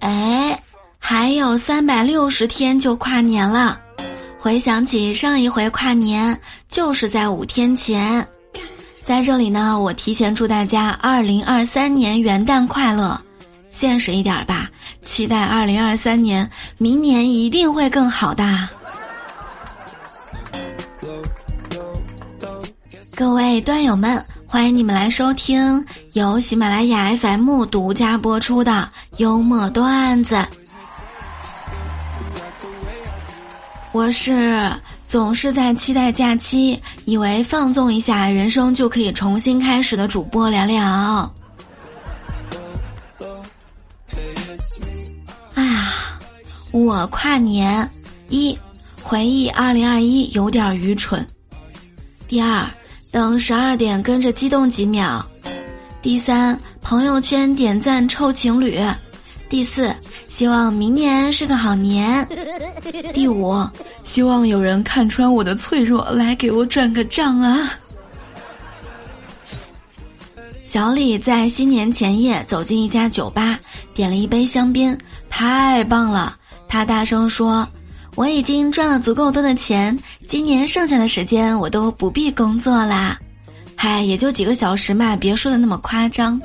哎，还有三百六十天就跨年了。回想起上一回跨年，就是在五天前。在这里呢，我提前祝大家二零二三年元旦快乐。现实一点吧，期待二零二三年，明年一定会更好的。各位段友们，欢迎你们来收听由喜马拉雅 FM 独家播出的幽默段子。我是总是在期待假期，以为放纵一下人生就可以重新开始的主播聊聊。哎呀，我跨年一回忆二零二一有点愚蠢。第二，等十二点跟着激动几秒。第三，朋友圈点赞臭情侣。第四。希望明年是个好年。第五，希望有人看穿我的脆弱，来给我转个账啊！小李在新年前夜走进一家酒吧，点了一杯香槟，太棒了！他大声说：“我已经赚了足够多的钱，今年剩下的时间我都不必工作啦。”嗨，也就几个小时嘛，别说的那么夸张。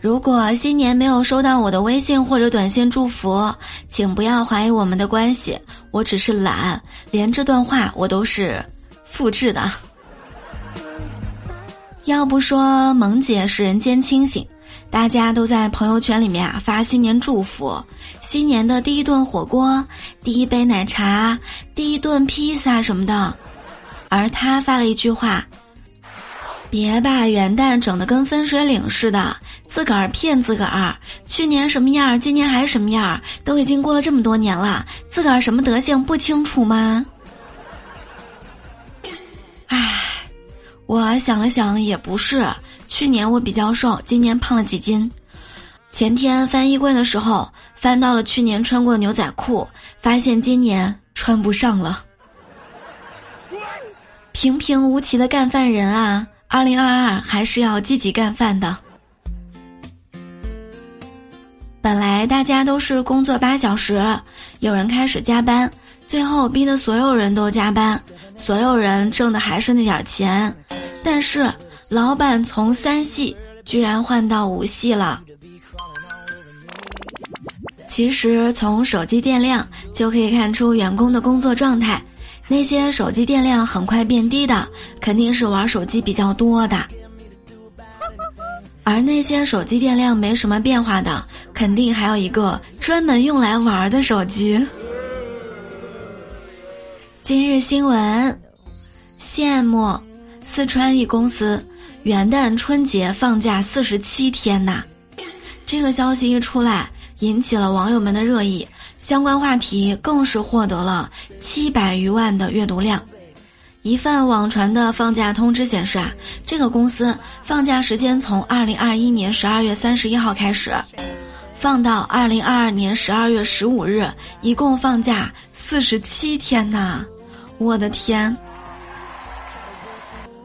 如果新年没有收到我的微信或者短信祝福，请不要怀疑我们的关系，我只是懒，连这段话我都是复制的。要不说萌姐是人间清醒，大家都在朋友圈里面啊发新年祝福，新年的第一顿火锅、第一杯奶茶、第一顿披萨什么的，而他发了一句话。别把元旦整得跟分水岭似的，自个儿骗自个儿。去年什么样，今年还什么样，都已经过了这么多年了，自个儿什么德行不清楚吗？唉，我想了想，也不是。去年我比较瘦，今年胖了几斤。前天翻衣柜的时候，翻到了去年穿过的牛仔裤，发现今年穿不上了。平平无奇的干饭人啊！二零二二还是要积极干饭的。本来大家都是工作八小时，有人开始加班，最后逼得所有人都加班，所有人挣的还是那点钱，但是老板从三系居然换到五系了。其实从手机电量就可以看出员工的工作状态。那些手机电量很快变低的，肯定是玩手机比较多的；而那些手机电量没什么变化的，肯定还有一个专门用来玩的手机。今日新闻：羡慕四川一公司元旦春节放假四十七天呐！这个消息一出来，引起了网友们的热议。相关话题更是获得了七百余万的阅读量。一份网传的放假通知显示啊，这个公司放假时间从二零二一年十二月三十一号开始，放到二零二二年十二月十五日，一共放假四十七天呐！我的天！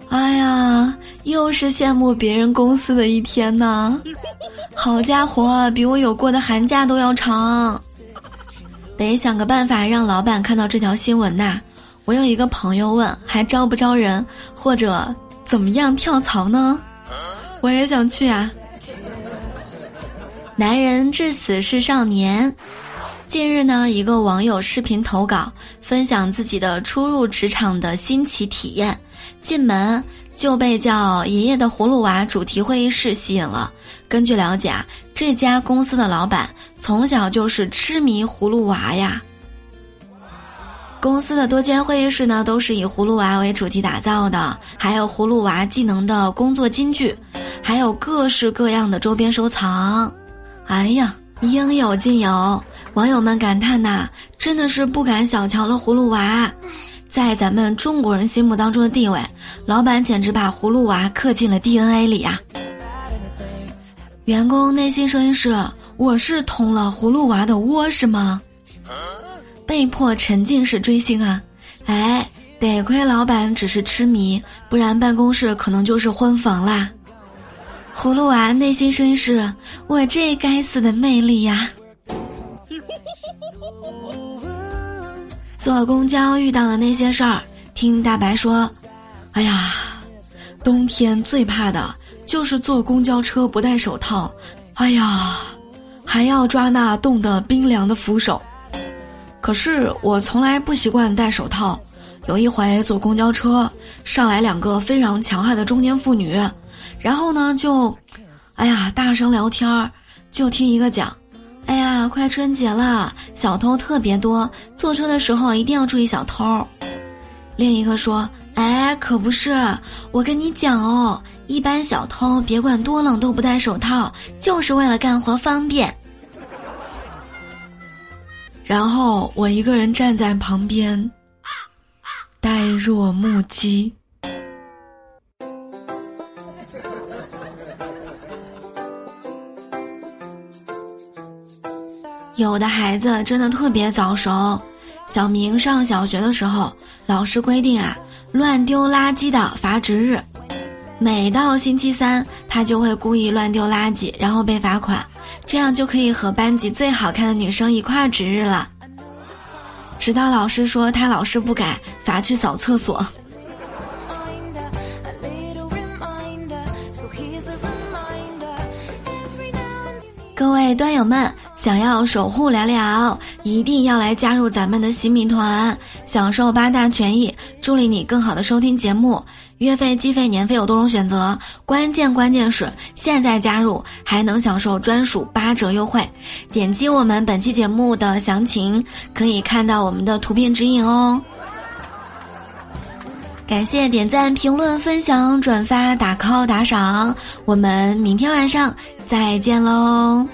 哎呀，又是羡慕别人公司的一天呐！好家伙，比我有过的寒假都要长。得想个办法让老板看到这条新闻呐！我有一个朋友问，还招不招人，或者怎么样跳槽呢？我也想去啊！男人至死是少年。近日呢，一个网友视频投稿，分享自己的初入职场的新奇体验，进门。就被叫爷爷的葫芦娃主题会议室吸引了。根据了解啊，这家公司的老板从小就是痴迷葫芦娃呀。公司的多间会议室呢，都是以葫芦娃为主题打造的，还有葫芦娃技能的工作金句，还有各式各样的周边收藏。哎呀，应有尽有，网友们感叹呐，真的是不敢小瞧了葫芦娃。在咱们中国人心目当中的地位，老板简直把葫芦娃刻进了 DNA 里呀。员工内心声音是：我是捅了葫芦娃的窝是吗？被迫沉浸式追星啊！哎，得亏老板只是痴迷，不然办公室可能就是婚房啦。葫芦娃内心声音是：我这该死的魅力呀！坐公交遇到的那些事儿，听大白说：“哎呀，冬天最怕的就是坐公交车不戴手套，哎呀，还要抓那冻得冰凉的扶手。可是我从来不习惯戴手套。有一回坐公交车，上来两个非常强悍的中年妇女，然后呢就，哎呀，大声聊天儿，就听一个讲。”哎呀，快春节了，小偷特别多，坐车的时候一定要注意小偷。另一个说：“哎，可不是，我跟你讲哦，一般小偷别管多冷都不戴手套，就是为了干活方便。”然后我一个人站在旁边，呆若木鸡。有的孩子真的特别早熟。小明上小学的时候，老师规定啊，乱丢垃圾的罚值日。每到星期三，他就会故意乱丢垃圾，然后被罚款，这样就可以和班级最好看的女生一块值日了。直到老师说他老是不改，罚去扫厕所。各位端友们。想要守护聊聊，一定要来加入咱们的洗米团，享受八大权益，助力你更好的收听节目。月费、季费、年费有多种选择，关键关键是现在加入还能享受专属八折优惠。点击我们本期节目的详情，可以看到我们的图片指引哦。感谢点赞、评论、分享、转发、打 call、打赏，我们明天晚上再见喽。